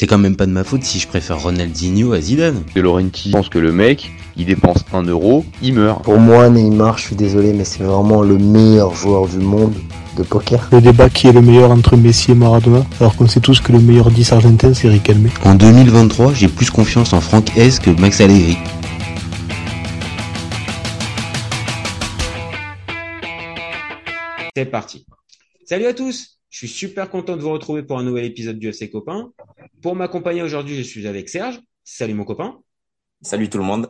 C'est quand même pas de ma faute si je préfère Ronaldinho à Zidane. De Laurenti pense que le mec, il dépense un euro, il meurt. Pour moi, Neymar, je suis désolé, mais c'est vraiment le meilleur joueur du monde de poker. Le débat qui est le meilleur entre Messi et Maradona, alors qu'on sait tous que le meilleur 10 argentin, c'est Riquelme. En 2023, j'ai plus confiance en Franck S que Max Allegri. C'est parti. Salut à tous je suis super content de vous retrouver pour un nouvel épisode du FC Copain. Pour m'accompagner aujourd'hui, je suis avec Serge. Salut mon copain. Salut tout le monde.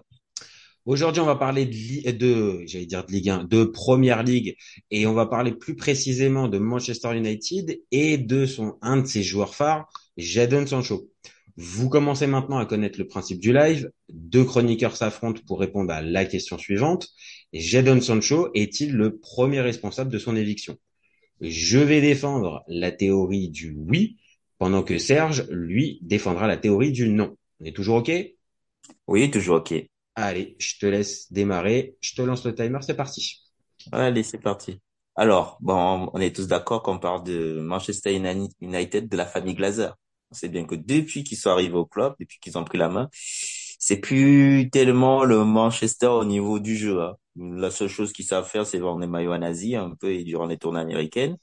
Aujourd'hui, on va parler de, de j'allais dire de Ligue 1, de Première Ligue, et on va parler plus précisément de Manchester United et de son un de ses joueurs phares, Jadon Sancho. Vous commencez maintenant à connaître le principe du live. Deux chroniqueurs s'affrontent pour répondre à la question suivante. Jadon Sancho est-il le premier responsable de son éviction? Je vais défendre la théorie du oui, pendant que Serge, lui, défendra la théorie du non. On est toujours OK? Oui, toujours OK. Allez, je te laisse démarrer. Je te lance le timer, c'est parti. Allez, c'est parti. Alors, bon, on est tous d'accord qu'on parle de Manchester United, de la famille Glazer. On sait bien que depuis qu'ils sont arrivés au club, depuis qu'ils ont pris la main, c'est plus tellement le Manchester au niveau du jeu. Hein. La seule chose qu'ils savent faire, c'est vendre des maillots en Asie un peu et durant les tournées américaines.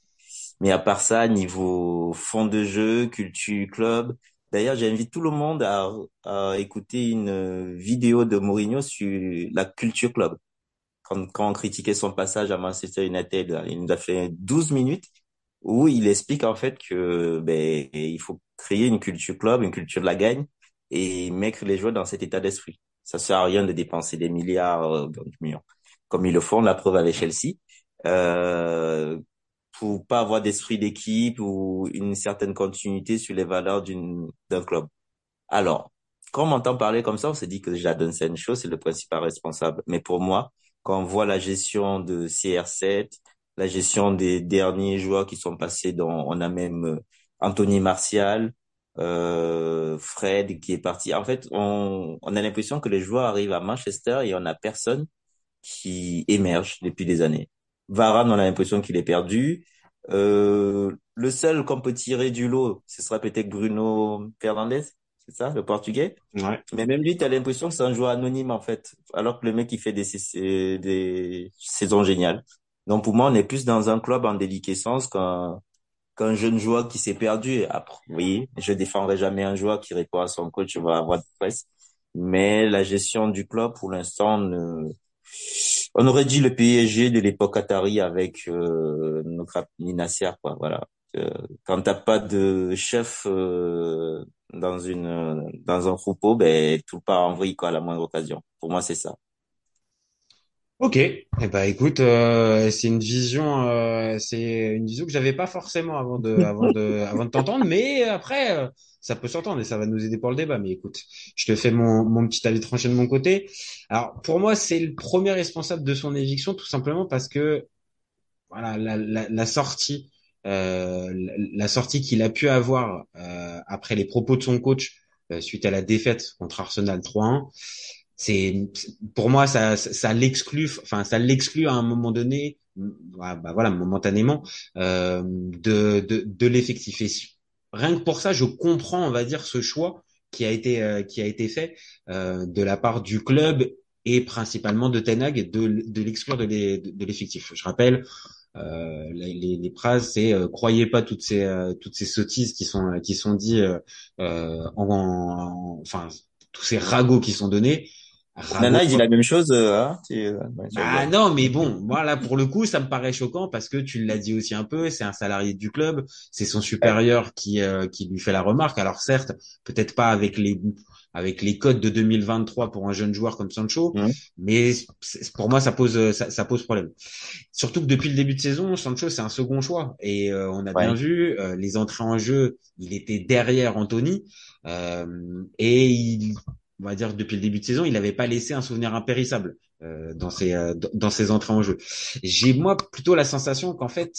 Mais à part ça, niveau fond de jeu, culture club. D'ailleurs, j'invite tout le monde à, à, écouter une vidéo de Mourinho sur la culture club. Quand, quand on critiquait son passage à Manchester United, il nous a fait 12 minutes où il explique en fait que ben il faut créer une culture club, une culture de la gagne et mettre les joueurs dans cet état d'esprit. Ça sert à rien de dépenser des milliards, euh, millions comme ils le font, la preuve avec Chelsea, euh, pour pas avoir d'esprit d'équipe ou une certaine continuité sur les valeurs d'un club. Alors, quand on m'entend parler comme ça, on se dit que Jadon Sancho, c'est le principal responsable. Mais pour moi, quand on voit la gestion de CR7, la gestion des derniers joueurs qui sont passés dans, on a même euh, Anthony Martial, euh, Fred qui est parti. En fait, on, on a l'impression que les joueurs arrivent à Manchester et on a personne qui émerge depuis des années. Varane, on a l'impression qu'il est perdu. Euh, le seul qu'on peut tirer du lot, ce sera peut-être Bruno Fernandes, c'est ça, le portugais? Ouais. Mais même lui, tu as l'impression que c'est un joueur anonyme en fait, alors que le mec il fait des, des saisons géniales. Donc pour moi, on est plus dans un club en déliquescence qu'un qu'un jeune joueur qui s'est perdu. Après, oui, je défendrai jamais un joueur qui répond à son coach, va avoir de presse. Mais la gestion du club, pour l'instant, ne, on aurait dit le PSG de l'époque Atari avec euh, notre ami Nasser, quoi. Voilà. Euh, quand t'as pas de chef euh, dans une dans un troupeau, ben tout part en vrille quoi à la moindre occasion. Pour moi, c'est ça. Ok, eh ben écoute, euh, c'est une vision, euh, c'est une vision que j'avais pas forcément avant de, avant de, avant de t'entendre, mais après, euh, ça peut s'entendre et ça va nous aider pour le débat. Mais écoute, je te fais mon, mon petit avis tranché de mon côté. Alors pour moi, c'est le premier responsable de son éviction, tout simplement parce que voilà la, la, la sortie, la, la, sortie qu'il a pu avoir après les propos de son coach suite à la défaite contre Arsenal 3-1 c'est pour moi ça ça l'exclut enfin ça l'exclut à un moment donné bah voilà momentanément euh, de de, de l'effectif. Rien que pour ça je comprends on va dire ce choix qui a été euh, qui a été fait euh, de la part du club et principalement de Tenag de de l'exclure de l'effectif. Je rappelle euh, les, les, phrases c'est euh, croyez pas toutes ces euh, toutes ces sottises qui sont qui sont dit en, en, enfin tous ces ragots qui sont donnés Nana, il dit la même chose. Euh, hein ah non, mais bon, moi là pour le coup, ça me paraît choquant parce que tu l'as dit aussi un peu, c'est un salarié du club, c'est son supérieur qui euh, qui lui fait la remarque. Alors certes, peut-être pas avec les avec les codes de 2023 pour un jeune joueur comme Sancho, mmh. mais pour moi ça pose ça, ça, pose problème. Surtout que depuis le début de saison, Sancho c'est un second choix et euh, on a bien vu les entrées en jeu, il était derrière Anthony et il on va dire depuis le début de saison, il n'avait pas laissé un souvenir impérissable euh, dans ses euh, dans ses entrées en jeu. J'ai moi plutôt la sensation qu'en fait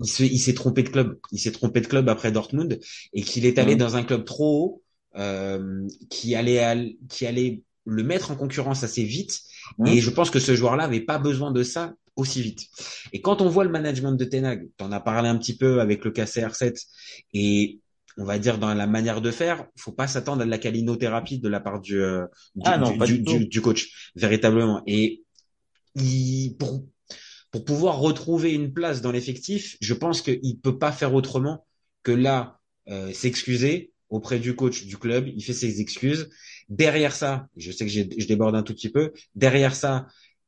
il s'est trompé de club. Il s'est trompé de club après Dortmund et qu'il est allé mmh. dans un club trop haut euh, qui allait qui allait le mettre en concurrence assez vite. Mmh. Et je pense que ce joueur-là avait pas besoin de ça aussi vite. Et quand on voit le management de Tenag, en as parlé un petit peu avec le KCR7 et on va dire dans la manière de faire, faut pas s'attendre à de la calinothérapie de la part du euh, du, Ah non, du, du, du coach véritablement. Et il, pour pour pouvoir retrouver une place dans l'effectif, je pense qu'il peut pas faire autrement que là euh, s'excuser auprès du coach du club. Il fait ses excuses. Derrière ça, je sais que je déborde un tout petit peu. Derrière ça,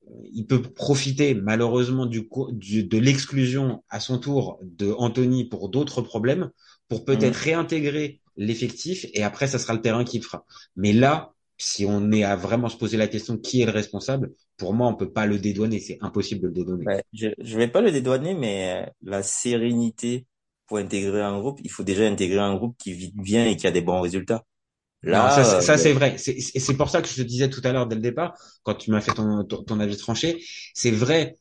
euh, il peut profiter malheureusement du, du- de l'exclusion à son tour de Anthony pour d'autres problèmes, pour peut-être réintégrer l'effectif et après ça sera le terrain qui le fera. Mais là, si on est à vraiment se poser la question qui est le responsable, pour moi on peut pas le dédouaner, c'est impossible de le dédouaner. Ouais, je, je vais pas le dédouaner, mais euh, la sérénité pour intégrer un groupe, il faut déjà intégrer un groupe qui vit bien et qui a des bons résultats. Là, Non, ça, c'est- ça euh, c'est vrai. C'est pour ça que je te disais tout à l'heure dès le départ, quand tu m'as fait ton, ton, ton avis tranché, c'est vrai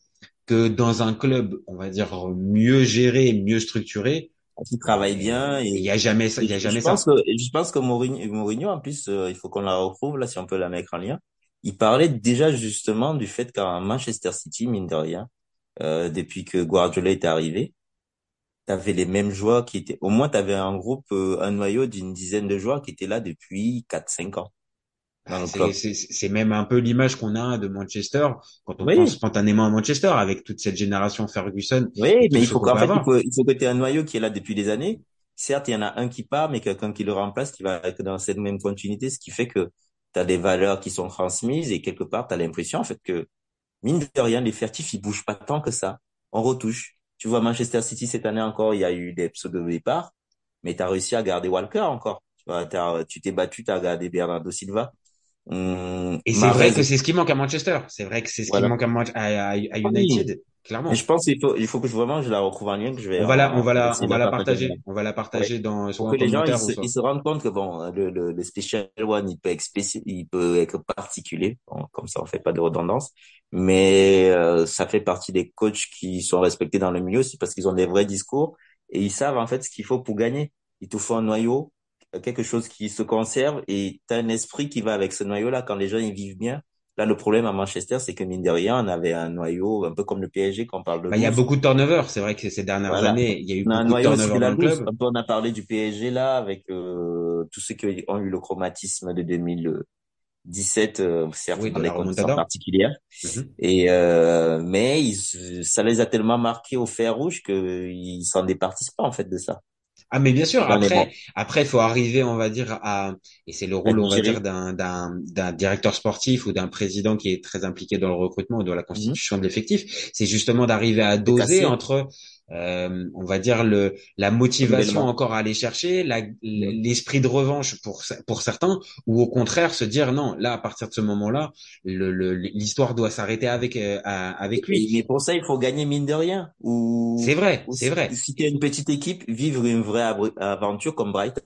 que dans un club, on va dire mieux géré, mieux structuré, qui travaille bien il et y a jamais ça, il y a je jamais pense ça. que je pense que Mourinho, Mourinho en plus, euh, il faut qu'on la retrouve là, si on peut la mettre en lien. Il parlait déjà justement du fait qu'à Manchester City, mine de rien, euh, depuis que Guardiola est arrivé, t'avais les mêmes joueurs qui étaient, au moins t'avais un groupe, euh, un noyau d'une dizaine de joueurs qui étaient là depuis 4-5 ans dans le C'est club. c'est- c'est même un peu l'image qu'on a de Manchester quand on Oui. pense spontanément à Manchester avec toute cette génération Ferguson. Oui, mais il faut qu'en fait, il faut, il faut que tu aies un noyau qui est là depuis des années. Certes, il y en a un qui part, mais quelqu'un qui le remplace, qui va être dans cette même continuité, ce qui fait que tu as des valeurs qui sont transmises et quelque part, tu as l'impression en fait que, mine de rien, l'effectif, il bouge pas tant que ça. On retouche. Tu vois, Manchester City, cette année encore, il y a eu des pseudo départs, mais tu as réussi à garder Walker encore. Tu vois, tu t'es battu, tu as gardé Bernardo Silva. Hum, Et c'est vrai que c'est ce qui manque à Manchester. C'est vrai que c'est ce Voilà. qui manque à, Man- à, à- à oui. United, clairement. Je pense qu'il faut, il faut que je, vraiment je la retrouve en lien, que je vais On va la, on va la, on va la partager. partager. On va la partager dans, soit Pour que les gens ils se, soit. ils se rendent compte que bon, le, le, le Special One, il peut être spéci- il peut être particulier, Bon, comme ça on fait pas de redondance, mais euh, ça fait partie des coachs qui sont respectés dans le milieu aussi parce qu'ils ont des vrais discours et ils savent en fait ce qu'il faut pour gagner. Il te faut un noyau, quelque chose qui se conserve et tu as un esprit qui va avec ce noyau-là quand les gens ils vivent bien. Là, le problème à Manchester, c'est que mine de rien, on avait un noyau un peu comme le PSG quand on parle de Bah, il y a beaucoup de turnover. C'est vrai que ces dernières Voilà. années, il y a eu On a un beaucoup de noyau turnover de la dans le club. Un on a parlé du PSG là, avec euh, tous ceux qui ont eu le chromatisme de 2017, euh, certes Oui, dans de des conditions particulières. Mhm. Et euh, mais ils, ça les a tellement marqués au fer rouge qu'ils s'en départissent pas en fait de ça. Ah, mais bien sûr. Dans Après, il faut arriver, on va dire, à, et c'est le rôle, on va dire, d'un, d'un, directeur sportif ou d'un président qui est très impliqué dans le recrutement ou dans la constitution de l'effectif. C'est justement d'arriver à doser entre, euh, on va dire, le, la motivation encore à aller chercher, la, l'esprit de revanche pour, pour certains, ou au contraire se dire non, là, à partir de ce moment-là, le, le, l'histoire doit s'arrêter avec, euh, avec lui. mais pour ça, il faut gagner mine de rien. Ou, C'est vrai, c'est vrai. si tu es une petite équipe, vivre une vraie aventure comme Brighton.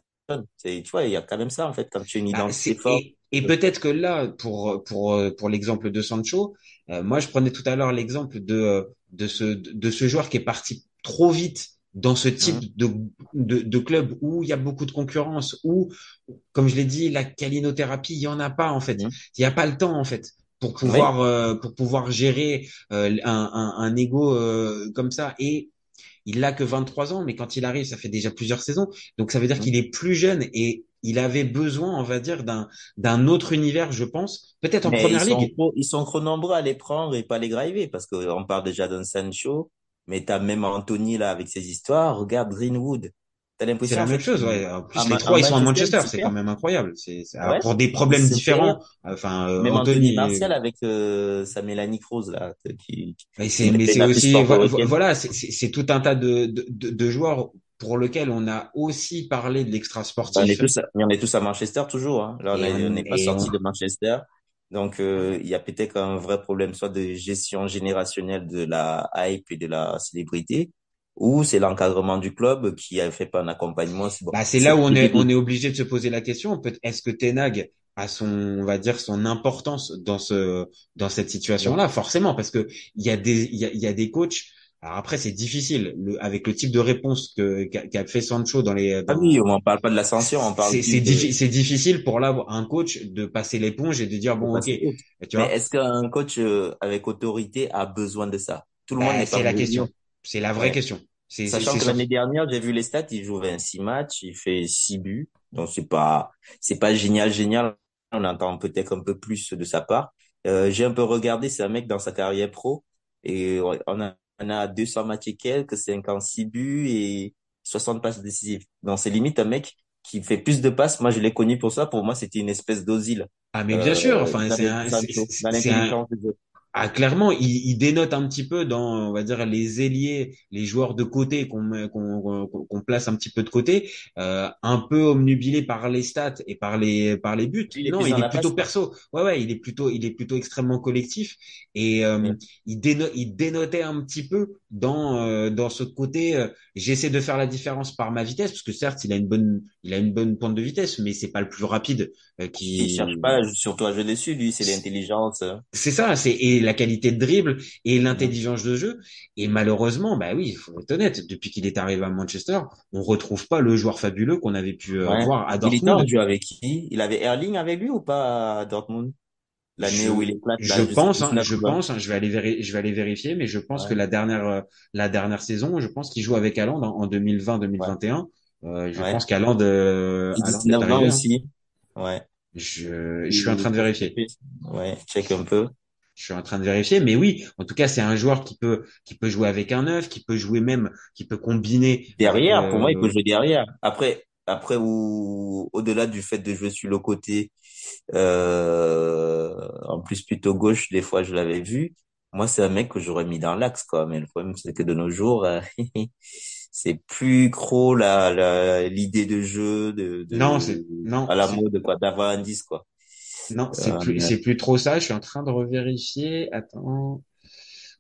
Tu vois, il y a quand même ça en fait quand tu as une Bah, identité c'est- forte. et et peut-être que là, pour pour pour l'exemple de Sancho, euh, moi je prenais tout à l'heure l'exemple de de ce de ce joueur qui est parti trop vite dans ce type Mmh. de, de de club où il y a beaucoup de concurrence, où comme je l'ai dit, la calinothérapie, il y en a pas en fait. Mhm. Il y a pas le temps en fait pour pouvoir euh, pour pouvoir gérer euh, un un, un ego euh, comme ça et il n'a que 23 ans, mais quand il arrive, ça fait déjà plusieurs saisons. Donc ça veut dire Mhm. qu'il est plus jeune et il avait besoin, on va dire, d'un d'un autre univers, je pense, peut-être en Mais première ils sont ligue. trop, ils sont trop nombreux à les prendre et pas les driver parce que on parle déjà d'un Sancho, mais t'as même Anthony là avec ses histoires. Regarde Greenwood. T'as C'est l'impression la en même fait chose, ouais. En plus, à les trois, à ils sont à Manchester, C'est quand même incroyable. C'est c'est- Ouais. pour des problèmes différents. Enfin, euh, Même Anthony Anthony. Martial avec euh, sa Mélanie Cruz là, qui, Mais qui c'est, mais c'est la aussi, voilà, c'est c'est- c'est tout un tas de, de, de, de joueurs pour lesquels on a aussi parlé de l'extra On est sportif. tous, à- on est tous à Manchester toujours. Hein. Là, on n'est pas sorti de Manchester. Donc, euh, il y a peut-être un vrai problème, soit de gestion générationnelle de la hype et de la célébrité, ou c'est l'encadrement du club qui a fait pas un accompagnement. C'est bon, Bah, c'est là où on est, on est obligé de se poser la question. Est-ce que Tenag a son, on va dire, son importance dans ce, dans cette situation-là? Forcément, parce que il y a des, il y a, il y a des coachs. Alors après, c'est difficile, le, avec le type de réponse que, qu'a, qu'a fait Sancho dans les, Ah oui, on parle pas de l'ascension, on parle c'est, de, diffi- c'est difficile pour là, un coach de passer l'éponge et de dire, bon, ok, Mais est-ce qu'un coach euh, avec autorité a besoin de ça? Tout le monde bah, n'est pas c'est la question. C'est la vraie Ouais. question. Sachant que l'année dernière, j'ai vu les stats, il joue 26 matchs, il fait 6 buts. Donc c'est pas, c'est pas génial, génial. On entend peut-être un peu plus de sa part. Euh, j'ai un peu regardé, c'est un mec dans sa carrière pro. Et on a, on a 200 matchs et quelques, 56 buts et 60 passes décisives. Donc c'est limite un mec qui fait plus de passes. Moi, je l'ai connu pour ça. Pour moi, c'était une espèce d'Ozil. Ah, mais bien sûr, Euh, enfin, dans c'est un, Ah, clairement, il, il dénote un petit peu dans, on va dire, les ailiers, les joueurs de côté qu'on qu'on qu'on place un petit peu de côté, euh, un peu omnubilé par les stats et par les par les buts. Il Non, il est plutôt passe, perso. Ouais, ouais, il est plutôt il est plutôt extrêmement collectif et euh, il déno il dénotait un petit peu dans euh, dans ce côté. euh, j'essaie de faire la différence par ma vitesse parce que certes, il a une bonne il a une bonne pointe de vitesse, mais c'est pas le plus rapide euh, il cherche qui pas surtout à jouer dessus, lui, c'est l'intelligence. c'est ça, c'est et la qualité de dribble et Mhm. l'intelligence de jeu. Et malheureusement, bah oui, il faut être honnête, depuis qu'il est arrivé à Manchester, on retrouve pas le joueur fabuleux qu'on avait pu euh, Ouais. voir à Dortmund. joue avec qui? Il avait Erling avec lui ou pas à Dortmund? L'année où il éclate, je pense, hein, je pense, hein, je vais aller véri- je vais aller vérifier, mais je pense que la dernière, euh, la dernière saison, je pense qu'il joue avec Haaland en, en ouais, 2020-2021. Euh, je ouais. pense qu'Haaland, euh, Et Haaland est 19 ans arrivé. Hein. aussi. Ouais. Je, je suis en train de vérifier. Ouais, check un peu. Je suis en train de vérifier, mais oui, en tout cas, c'est un joueur qui peut, qui peut jouer avec un neuf, qui peut jouer même, qui peut combiner avec. Derrière, pour moi, il peut Euh... jouer derrière. Après, après ou au-delà du fait de jouer sur le côté, euh, en plus plutôt gauche, des fois je l'avais vu. Moi, c'est un mec que j'aurais mis dans l'axe, quoi. Mais le problème, c'est que de nos jours, euh, c'est plus trop la, la, l'idée de jeu de, de, non, à la mode, quoi, d'avoir un 10, quoi. Non, c'est Euh, plus, c'est plus trop ça. Je suis en train de revérifier. Attends.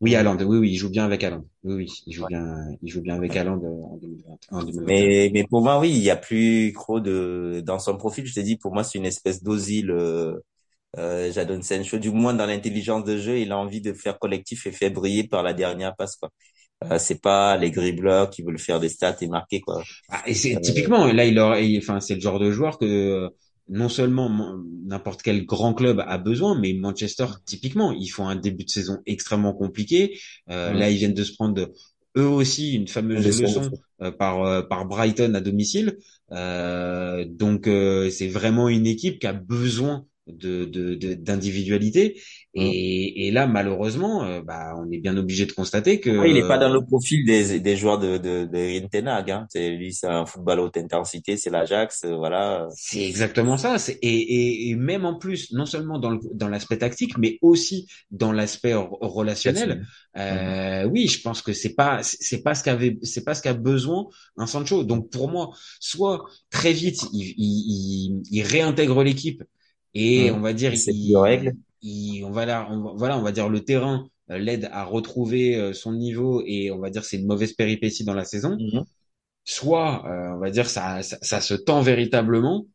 Oui, Haaland. Oui, oui, il joue bien avec Haaland. Oui, oui, il joue ouais. bien, il joue bien avec Haaland euh, en 2020, en 2021. Mais, mais pour moi, oui, il y a plus trop de, dans son profil, je te dis, pour moi, c'est une espèce d'osile, euh, euh, Jadon Sancho, du moins dans l'intelligence de jeu, il a envie de faire collectif et faire briller par la dernière passe, quoi. Euh, c'est pas les dribbleurs qui veulent faire des stats et marquer, quoi. Ah, et c'est Euh, typiquement là, il aurait, enfin, c'est le genre de joueur que euh, non seulement n'importe quel grand club a besoin, mais Manchester typiquement, ils font un début de saison extrêmement compliqué. Euh, là, ils viennent de se prendre eux aussi une fameuse leçon euh, par euh, par Brighton à domicile. Euh, donc euh, c'est vraiment une équipe qui a besoin de de- de- d'individualité. Mm. Et, et là, malheureusement, euh, bah, on est bien obligé de constater que Après, il est pas dans le profil des, des joueurs de, de, de Erik ten Hag, hein. C'est, lui, c'est un football haute intensité, c'est l'Ajax, euh, voilà. C'est exactement ça. C'est, et, et, et même en plus, non seulement dans, le, dans l'aspect tactique, mais aussi dans l'aspect relationnel. Euh, oui, je pense que c'est pas, c'est pas ce qu'avait, c'est pas ce qu'a besoin un Sancho. Donc pour moi, soit très vite, il, il, il, il réintègre l'équipe et Mm. on va dire, C'est plus de règles. Il, on va là, on, va- voilà, on va dire le terrain euh, l'aide à retrouver euh, son niveau et on va dire c'est une mauvaise péripétie dans la saison. Mhm. Soit, euh, on va dire ça, ça, ça se tend véritablement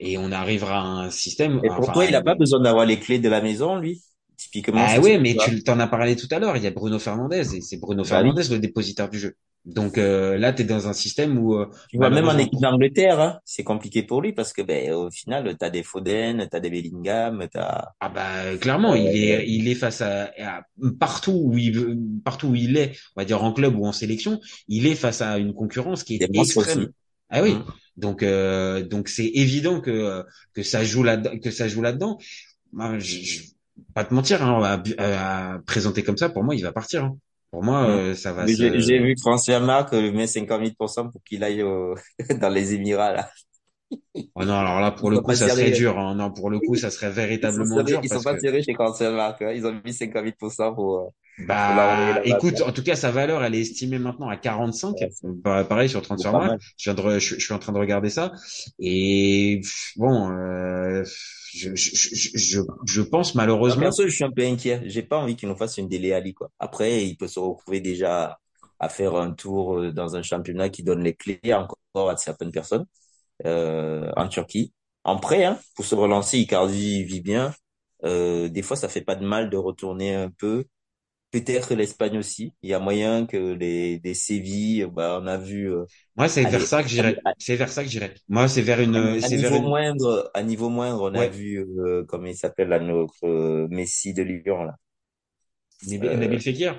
et on arrivera à un système, Et pour enfin, toi, il a pas besoin d'avoir les clés de la maison, lui. Typiquement, ah ça, mais tu t'en as parlé tout à l'heure, il y a Bruno Fernandez et c'est Bruno Bah oui. Fernandez le dépositaire du jeu. Donc euh, là, tu es dans un système où euh, Tu vois, même en équipe d'Angleterre, hein, c'est compliqué pour lui parce que, ben, au final, t'as des Foden, t'as des Bellingham, t'as, ah bah clairement, il euh, est il est face à, à- partout où il partout où il est, on va dire en club ou en sélection, il est face à une concurrence qui est extrême. aussi. Ah oui, Mm. donc euh, donc c'est évident que que ça joue là que ça joue là-dedans. Moi, je, je pas te mentir, hein, à, à présenter comme ça, pour moi, il va partir. hein. Pour moi, Mm. euh, ça va Mais j'ai j'ai se. vu François Marc met 50 000% pour qu'il aille au- dans les Émirats, là. Oh non, alors là, pour Ils le sont coup, ça serait dur. hein. Non, pour le coup, ça serait Ils sont véritablement sérieux, dur ils sont parce pas que, sérieux chez hein. Ils ont mis 50 000 pour, euh, pour bah, là-bas. écoute, en tout cas, sa valeur, elle est estimée maintenant à 45. Ouais, c'est Bah, pareil sur Transfermarkt. Je viens de, je, je suis en train de regarder ça. Et bon, euh, je, je, je, pense malheureusement. perso, je suis un peu inquiet. J'ai pas envie qu'il nous fasse une Dele Alli, quoi. Après, il peut se retrouver déjà à faire un tour euh, dans un championnat qui donne les clés encore à certaines personnes, euh, en Turquie. En prêt, hein, pour se relancer, Icardi vit bien. Euh, des fois, ça fait pas de mal de retourner un peu. Peut-être l'Espagne aussi. Il y a moyen que les, des Séville, bah, on a vu, euh, Moi, c'est vers ça que j'irais. C'est vers ça que j'irais. Moi, c'est vers une, à c'est vers niveau une. moindre, à niveau moindre, on a vu, euh, comment il s'appelle, là, notre euh, Messi de Lyon, là. Nabil Euh, Fekir?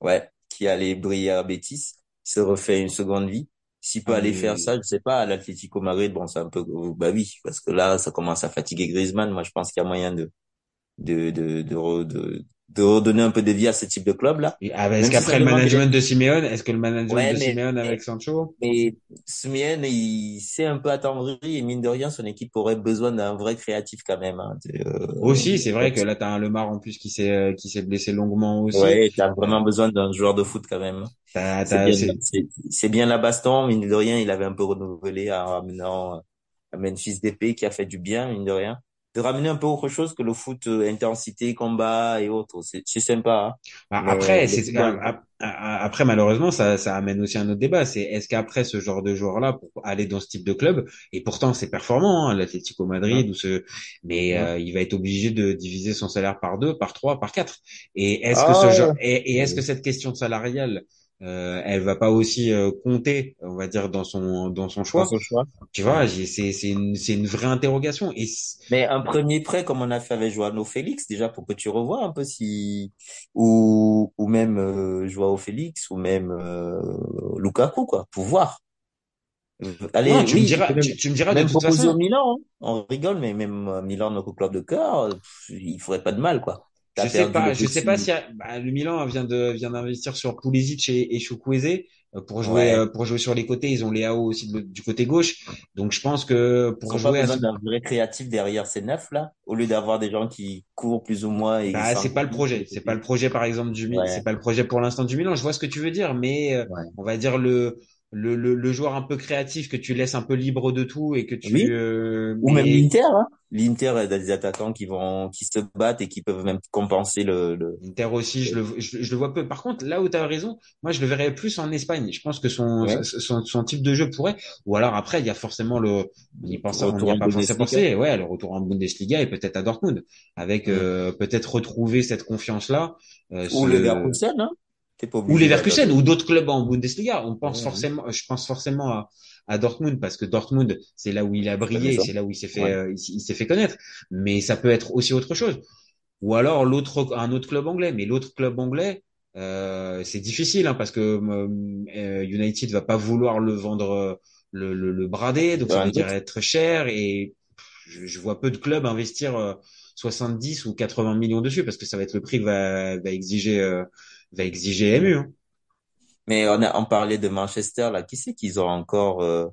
ouais, qui allait briller à Betis. se refait une seconde vie. S'il peut Ah, aller faire ça, je sais pas, à l'Atlético Madrid, bon, c'est un peu, bah oui, parce que là, ça commence à fatiguer Griezmann. Moi, je pense qu'il y a moyen de, de, de, de, de, de redonner un peu de vie à ce type de club-là. Et, ah, est-ce qu'après le management de Simeone, est-ce que le management Ouais, de mais- Simeone avec Sancho? Mais Simeone, il s'est un peu attendri et mine de rien, son équipe aurait besoin d'un vrai créatif quand même. Hein. Euh, Aussi, c'est vrai que là, t'as un Lemar en plus qui s'est, euh, qui s'est blessé longuement aussi. Ouais, t'as vraiment besoin d'un joueur de foot quand même. C'est bien, bien la baston, mine de rien, il avait un peu renouvelé en ramenant Memphis Depay qui a fait du bien, mine de rien. De ramener un peu autre chose que le foot euh, intensité, combat et autres. C'est, sympa. Hein. Bah, après, c'est, après, malheureusement, ça, ça amène aussi un autre débat. C'est est-ce qu'après ce genre de joueur-là, pour aller dans ce type de club, et pourtant c'est performant, hein, l'Atlético Madrid ou ce, mais Ouais. euh, il va être obligé de diviser son salaire par deux, par trois, par quatre. Et est-ce que Ah ce ouais. genre, et, et est-ce que cette question salariale, euh, elle va pas aussi euh, compter, on va dire, dans son dans son choix? Dans son choix. Tu vois, j'ai- c'est c'est une c'est une vraie interrogation. Et Mais un premier prêt, comme on a fait avec Joao Félix, déjà pour que tu revois un peu si, ou, ou même euh, Joao Félix, ou même euh, Lukaku, quoi, pour voir. Euh, Allez, non, tu me diras, tu, même, tu me diras de toute proposer façon. au Milan, hein. On rigole, mais même euh, Milan, notre club de cœur, il ferait pas de mal, quoi. Je sais pas, je sais pas si bah, le Milan vient de vient d'investir sur Pulisic et, et Chukwueze euh, pour jouer Ouais. euh, pour jouer sur les côtés. Ils ont Léao aussi de- du côté gauche, donc je pense que Ils pour pas jouer à besoin d'un vrai créatif derrière ces neufs, là, au lieu d'avoir des gens qui courent plus ou moins et bah, c'est pas le projet, c'est pas le projet par exemple du Milan, Ouais. c'est pas le projet pour l'instant du Milan. Je vois ce que tu veux dire, mais euh, Ouais. on va dire le le, le le joueur un peu créatif que tu laisses un peu libre de tout et que tu Oui. euh, Ou même l'Inter, hein. L'Inter a des attaquants qui vont, qui se battent et qui peuvent même compenser le, le... Inter aussi, je le, je, je le vois peu. Par contre, là où tu as raison, moi je le verrais plus en Espagne. Je pense que son, Ouais. son, son type de jeu pourrait. Ou alors après, il y a forcément le, on y pense, on Retour n'y a en pas forcément pensé. Ouais, le retour en Bundesliga et peut-être à Dortmund, avec euh, peut-être retrouver cette confiance-là. euh, Ou ce- le Leverkusen, hein. T'es pas ou Leverkusen ou d'autres clubs en Bundesliga. On pense Ouais, forcément, je pense forcément à, à Dortmund parce que Dortmund, c'est là où il a brillé, c'est là où il s'est fait, Ouais. euh, il, s'est fait connaître. Mais ça peut être aussi autre chose. Ou alors l'autre, un autre club anglais. Mais l'autre club anglais, euh, c'est difficile hein, parce que euh, United va pas vouloir le vendre, euh, le, le, le brader, donc ça veut dire doute. être cher et je, je vois peu de clubs investir euh, 70 ou 80 millions dessus parce que ça va être le prix que va, va exiger, euh, va exiger MU. Hein. Mais on a, on parlait de Manchester, là. Qui c'est qu'ils ont encore, euh,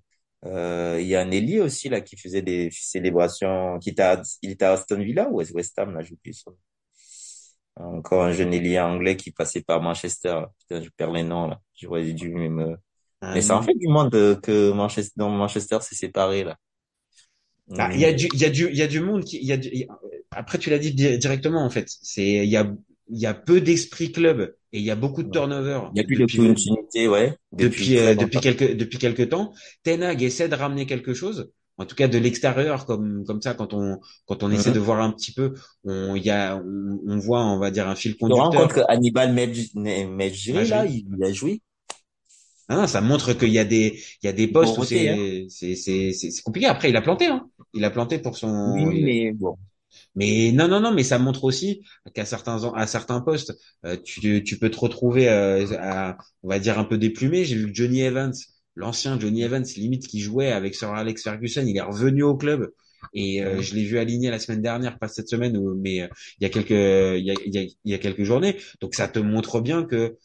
euh, il y a un ailier aussi, là, qui faisait des célébrations, qui à, il était à Aston Villa ou West Ham, là, j'oublie ça. Encore un jeune ailier anglais qui passait par Manchester. Putain, je perds les noms, là. J'aurais dû me, mais ça en fait du monde euh, que Manchester, dont Manchester s'est séparé, là. Ah, Il y a du, il y a du, il y a du monde qui, il y a du, y a- après tu l'as dit di- directement en fait. C'est, il y a, il y a peu d'esprit club et il y a beaucoup de turnover. Il n'y a plus de depuis, continuité, ouais. depuis, très euh, depuis quelques, depuis quelques temps. Ten Hag essaie de ramener quelque chose. En tout cas de l'extérieur, comme comme ça, quand on quand on essaie de voir un petit peu, on y a on, on voit on va dire un fil conducteur. compte que Hannibal Medj- Ne- Medjri, là, il, il a joué? Ah non, ça montre qu'il y a des il y a des postes où c'est c'est c'est compliqué. Après il a planté hein. Il a planté pour son Oui, mais bon. Mais non, non, non, mais ça montre aussi qu'à certains à certains postes, euh, tu, tu peux te retrouver euh, à, on va dire un peu déplumé. J'ai vu que Johnny Evans, l'ancien Johnny Evans, limite qui jouait avec Sir Alex Ferguson, il est revenu au club et euh, je l'ai vu aligné la semaine dernière, pas cette semaine, mais euh, il y a quelques il y a, il y a, il y a quelques journées. Donc ça te montre bien que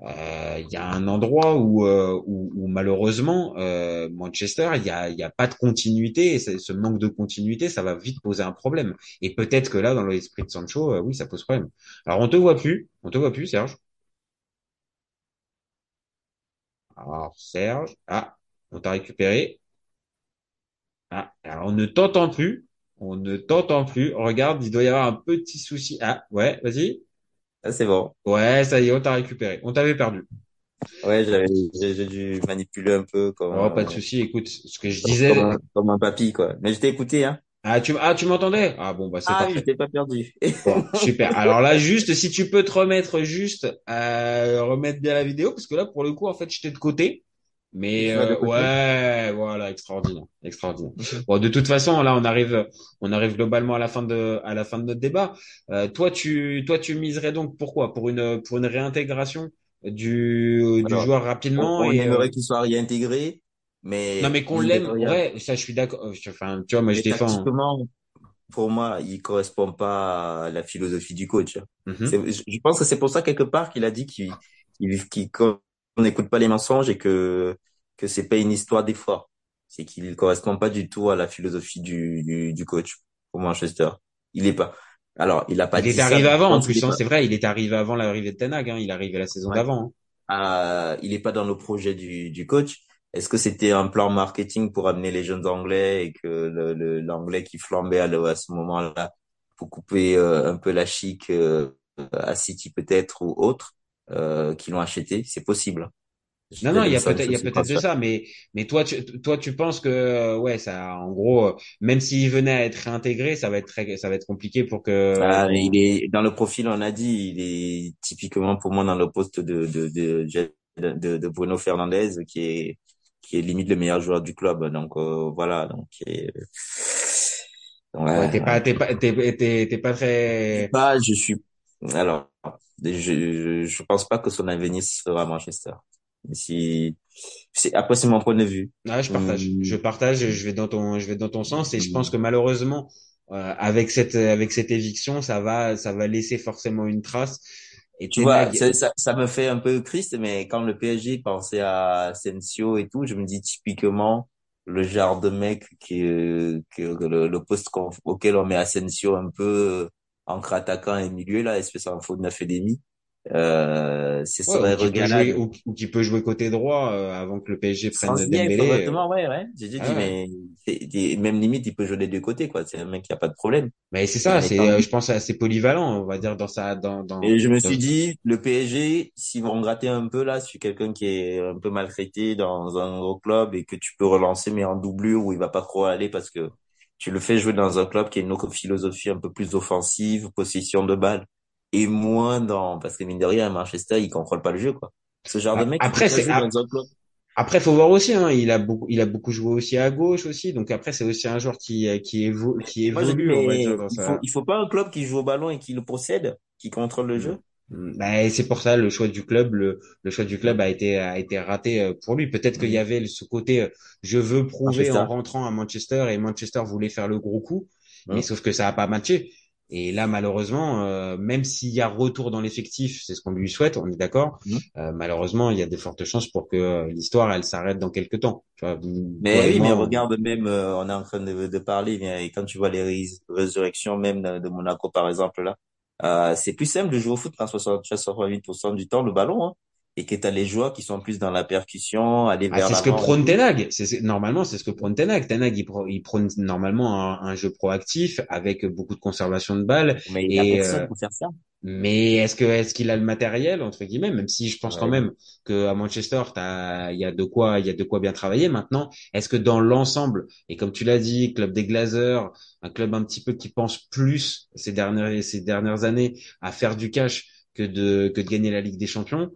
il y a un endroit où, euh, où, où malheureusement euh, Manchester, il y a, y a pas de continuité et ce manque de continuité, ça va vite poser un problème. Et peut-être que là, dans l'esprit de Sancho, euh, oui, ça pose problème. Alors on te voit plus, on te voit plus, Serge. Alors Serge, ah, on t'a récupéré. Ah, alors on ne t'entend plus, on ne t'entend plus. Regarde, il doit y avoir un petit souci. Ah, ouais, vas-y. Ça, c'est bon. Ouais, ça y est, on t'a récupéré. On t'avait perdu. Ouais, j'avais, j'ai dû manipuler un peu comme, Oh, pas de souci. Écoute, ce que je disais. comme un, comme un papy, quoi. Mais je t'ai écouté, hein. Ah, tu, ah, tu m'entendais? Ah, bon, bah, c'est Ah je parfait. t'ai pas perdu. Bon, super. Alors là, juste, si tu peux te remettre juste à remettre bien la vidéo, parce que là, pour le coup, en fait, j'étais de côté. Mais euh, ouais, voilà, extraordinaire, extraordinaire. Bon, de toute façon, là, on arrive, on arrive globalement à la fin de, à la fin de notre débat. Euh, toi, tu, toi, tu miserais donc pourquoi? Pour une, pour une réintégration du, du joueur on, rapidement on et, euh, aimerait qu'il soit réintégré, non, mais mais qu'on l'aime, ouais, ça, je suis d'accord. euh, Enfin, tu vois, moi, je mais défends. pour moi, il correspond pas à la philosophie du coach. Mhm. C'est, je je pense que c'est pour ça quelque part qu'il a dit qu'il, qu'il, qu'il- qu'on n'écoute pas les mensonges et que que c'est pas une histoire d'effort. C'est qu'il correspond pas du tout à la philosophie du du, du coach pour Manchester. Il est pas. Alors, il a pas Il dit est arrivé avant, en plus, hein, c'est vrai, il est arrivé avant l'arrivée de Ten Hag, hein, il est arrivé la saison Ouais. d'avant. hein. euh, il est pas dans le projet du, du coach. Est-ce que c'était un plan marketing pour amener les jeunes Anglais et que le, le- l'anglais qui flambait à ce moment-là pour couper euh, un peu la chic euh, à City peut-être ou autre? Euh, qui l'ont acheté C'est possible. Je Non, non, il y a peut-être, il y a sur ce peut-être de ça, mais, mais toi, tu, toi, tu penses que, euh, ouais, ça, en gros, euh, même s'il venait à être réintégré, ça va être très, ça va être compliqué pour que, Ah, il est dans le profil, on a dit, il est typiquement pour moi dans le poste de de de, de, de Bruno Fernandez qui est qui est limite le meilleur joueur du club. Donc euh, voilà, donc et, ouais, t'es pas, t'es pas, t'es, t'es, t'es pas très, Bah, je suis. Alors, je, je, je pense pas que son avenir sera à Manchester. Si, c'est, après, c'est mon point de vue. Ah, je partage. Hum, Je partage. Je vais dans ton, je vais dans ton sens et je pense hum. que malheureusement, euh, avec cette, avec cette éviction, ça va, ça va laisser forcément une trace. Et Tu vois, ça, ça, me fait un peu triste, mais quand le PSG pensait à Asensio et tout, je me dis typiquement le genre de mec qui, que, que le, le poste auquel on met Asensio un peu entre attaquant et milieu, là, espèce en faute neuf et demi, euh, ce ouais, ou qui ou, ou qui peut jouer côté droit euh, avant que le PSG prenne Dembélé. euh, correctement, ouais, ouais. J'ai dit, ah ouais. mais c'est- c'est- même limite, il peut jouer des deux côtés, quoi. C'est un mec qui a pas de problème. Mais c'est ça, c'est, euh, je pense, assez polyvalent, on va dire dans sa, dans, dans, et je me dans- suis dit, le PSG, s'ils vont gratter un peu là, suis quelqu'un qui est un peu maltraité dans un gros club et que tu peux relancer, mais en doublure où il va pas trop aller parce que tu le fais jouer dans un club qui a une autre philosophie un peu plus offensive, possession de balle et moins dans, parce que mine de rien, à Manchester, il contrôle pas le jeu, quoi. Ce genre de mec, Après, c'est, dans un club. après, faut voir aussi, hein, il a beaucoup, il a beaucoup joué aussi à gauche aussi, donc après, c'est aussi un joueur qui, euh, qui évolue, qui Moi, évolue, on va mais dire, dans il faut, sa, il faut pas un club qui joue au ballon et qui le possède, qui contrôle le jeu. Mm. Bah, et c'est pour ça le choix du club, le, le choix du club a été a été raté euh, pour lui. Peut-être qu'il y avait ce côté euh, je veux prouver Manchester. en rentrant à Manchester et Manchester voulait faire le gros coup, mais sauf que ça a pas matché. Et là malheureusement, euh, même s'il y a retour dans l'effectif, c'est ce qu'on lui souhaite, on est d'accord. Mhm. euh, malheureusement, il y a de fortes chances pour que euh, l'histoire elle s'arrête dans quelques temps. Tu vois, toi Mais oui, mais regarde même, euh, on est en train de, de parler, mais quand tu vois les rés- résurrections même de, de Monaco par exemple là, euh, c'est plus simple de jouer au foot quand 60-68% du temps le ballon, hein, et que t'as les joueurs qui sont plus dans la percussion, aller Ah, vers c'est ce que et prône tout. Ten Hag. C'est, c'est- normalement, c'est ce que prône Ten Hag. Ten Hag, il, pro- il prône normalement un, un jeu proactif avec beaucoup de conservation de balles. Mais il y a Et personne euh, pour faire ça. Mais est-ce que est-ce qu'il a le matériel entre guillemets Même si je pense quand même que à Manchester, t'as, il y a de quoi, il y a de quoi bien travailler. Maintenant, est-ce que dans l'ensemble et comme tu l'as dit, club des Glazers, un club un petit peu qui pense plus ces dernières ces dernières années à faire du cash que de que de gagner la Ligue des Champions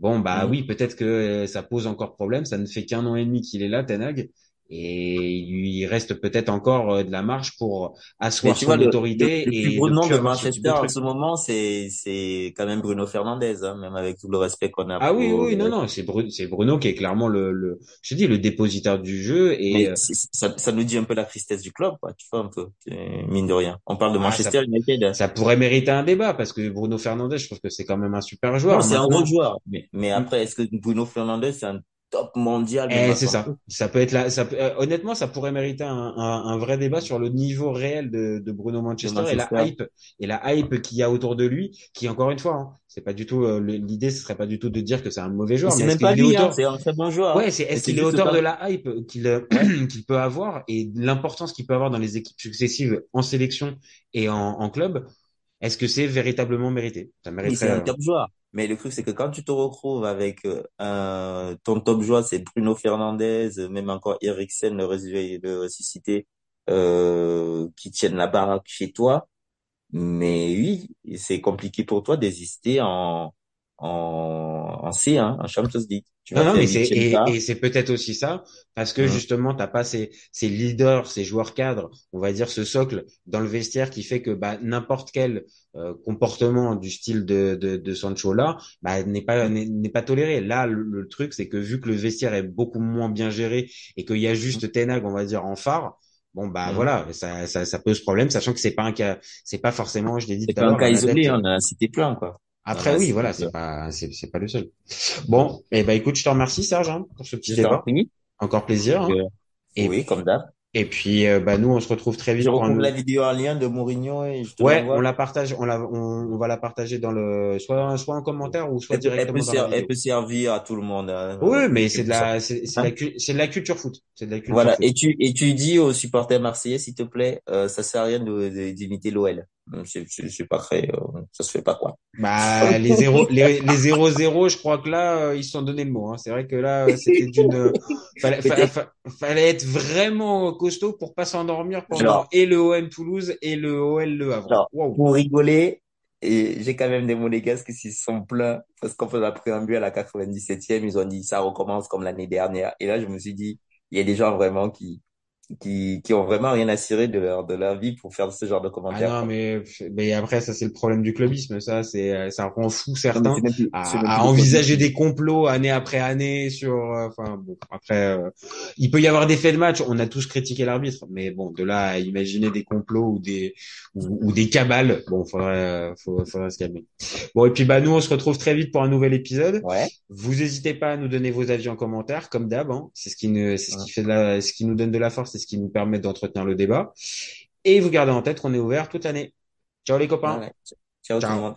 Bon, bah Mhm. oui, peut-être que euh, ça pose encore problème. Ça ne fait qu'un an et demi qu'il est là, Ten Hag, et il lui reste peut-être encore euh, de la marge pour asseoir son vois, le, le, autorité le plus gros nom de Manchester en ce moment, c'est, c'est quand même Bruno Fernandes, hein, même avec tout le respect qu'on a Ah oui, pour, oui, non, non, c'est Bruno, c'est Bruno qui est clairement le, le, je te dis, le dépositaire du jeu et euh, ça, ça nous dit un peu la tristesse du club, quoi, tu vois, un peu, c'est- mine de rien. On parle de ah, ça, Manchester United. hein. ça pourrait mériter un débat parce que Bruno Fernandes, je trouve que c'est quand même un super joueur. C'est un gros joueur. Mais, mais mm, après, est-ce que Bruno Fernandes, c'est un top mondial Eh, c'est ça. Ça peut être là. Ça peut- euh, honnêtement, ça pourrait mériter un, un, un vrai débat sur le niveau réel de, de Bruno de Manchester et la hype et la hype qu'il y a autour de lui. Qui encore une fois, hein, c'est pas du tout euh, l'idée. Ce serait pas du tout de dire que c'est un mauvais joueur, c'est même pas lui, hein, auteur c'est un très bon joueur. Ouais, c'est est-ce qu'il est auteur de la hype qu'il euh, qu'il peut avoir et de l'importance qu'il peut avoir dans les équipes successives en sélection et en, en club. Est-ce que c'est véritablement mérité? Ça c'est un top joueur. Mais le truc, c'est que quand tu te retrouves avec euh, ton top joueur, c'est Bruno Fernandes, même encore Eriksen, le ressuscité, euh, qui tiennent la baraque chez toi. Mais oui, c'est compliqué pour toi d'exister en, en, en C, hein, en Champions League. Tu Non, non, mais c'est et, c'est peut-être aussi ça parce que Mhm. justement t'as pas ces, ces leaders, ces joueurs cadres, on va dire ce socle dans le vestiaire qui fait que bah n'importe quel euh, comportement du style de de, de Sancho là bah n'est pas n'est pas toléré. Là le, le truc c'est que vu que le vestiaire est beaucoup moins bien géré et qu'il y a juste Ten Hag on va dire en phare, bon bah Mhm. voilà ça, ça ça pose problème sachant que c'est pas un cas c'est pas forcément je l'ai dit C'est pas un cas isolé, on a cité plein, quoi. Après Voilà, oui voilà c'est pas c'est c'est pas le seul. Bon et ben écoute je te remercie Serge hein, pour ce petit Je débat. Encore plaisir. hein. Euh, Et, oui, comme d'hab. et puis, euh, bah, nous, on se retrouve très vite Je pour un la vidéo en lien de Mourinho et je te Ouais, on la partage, on la, on, on va la partager dans le, soit, soit en commentaire ou soit Elle, peut- elle directement peut dans la ser- elle vidéo. peut servir à tout le monde. hein. Oui, mais Euh, c'est de la, c'est c'est de la, de culture foot. C'est de la culture Voilà. foot. Et tu, et tu dis aux supporters marseillais, s'il te plaît, euh, ça sert à rien de- d'imiter l'OL. C'est, pas très, euh, ça se fait pas, quoi. Bah, les zéro, les, les zéro zéro, je crois que là, euh, ils se sont donné le mot, hein. C'est vrai que là, euh, c'était d'une, fallait, fa- fa- fallait être vraiment costaud pour pas s'endormir pendant et le OM Toulouse et le OL Le Havre. Wow. Pour rigoler, et j'ai quand même des monégasques qui s'y sont plaints parce qu'en faisant la préambule à la 97e, ils ont dit ça recommence comme l'année dernière. Et là, je me suis dit, il y a des gens vraiment qui, qui, qui ont vraiment rien à cirer de leur, de leur vie pour faire ce genre de Ah commentaires. non, mais, mais après, ça, c'est le problème du clubisme. Ça, c'est, euh, ça rend fou certains. plus- à, envisager des complots année après année sur euh, enfin bon après euh, il peut y avoir des faits de match on a tous critiqué l'arbitre mais bon de là à imaginer des complots ou des ou, ou des cabales bon faudrait euh, faut- faudrait se calmer bon et puis bah nous on se retrouve très vite pour un nouvel épisode Ouais. vous n'hésitez pas à nous donner vos avis en commentaire comme d'hab hein. c'est ce qui ne c'est ce qui fait de la ce qui nous donne de la force c'est ce qui nous permet d'entretenir le débat et vous gardez en tête qu'on est ouvert toute l'année ciao les copains. Ciao, tout Ciao. le monde.